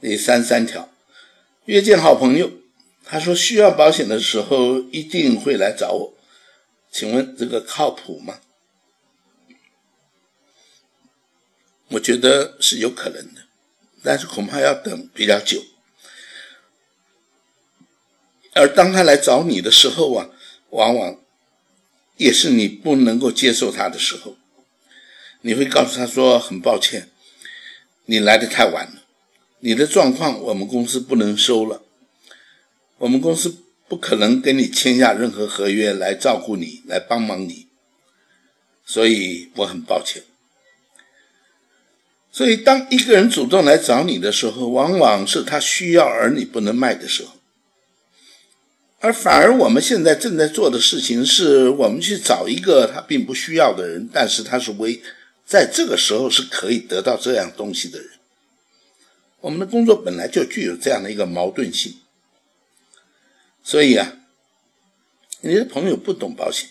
第三三条，约见好朋友，他说需要保险的时候一定会来找我，请问这个靠谱吗？我觉得是有可能的，但是恐怕要等比较久。而当他来找你的时候啊，往往也是你不能够接受他的时候。你会告诉他说：“很抱歉，你来的太晚了，你的状况我们公司不能收了，我们公司不可能跟你签下任何合约来照顾你，来帮忙你，所以我很抱歉。”所以，当一个人主动来找你的时候，往往是他需要而你不能卖的时候。而反而我们现在正在做的事情，是我们去找一个他并不需要的人，但是他是为在这个时候是可以得到这样东西的人。我们的工作本来就具有这样的一个矛盾性。所以啊，你的朋友不懂保险，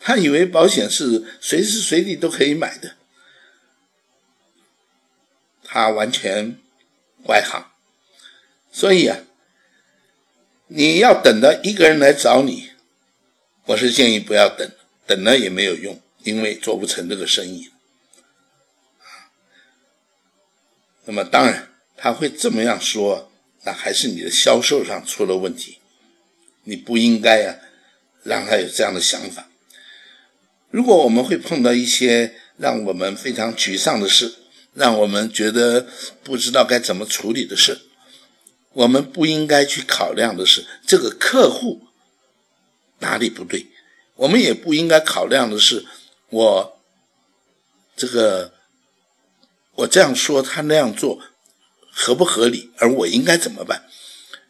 他以为保险是随时随地都可以买的。他完全外行，所以啊，你要等到一个人来找你，我是建议不要等，等了也没有用，因为做不成这个生意。那么当然他会这么样说，那还是你的销售上出了问题，你不应该呀让他有这样的想法。如果我们会碰到一些让我们非常沮丧的事。让我们觉得不知道该怎么处理的事，我们不应该去考量的是这个客户哪里不对，我们也不应该考量的是我这个我这样说他那样做合不合理，而我应该怎么办？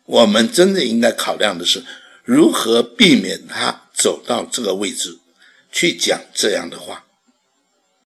我们真正应该考量的是如何避免他走到这个位置去讲这样的话。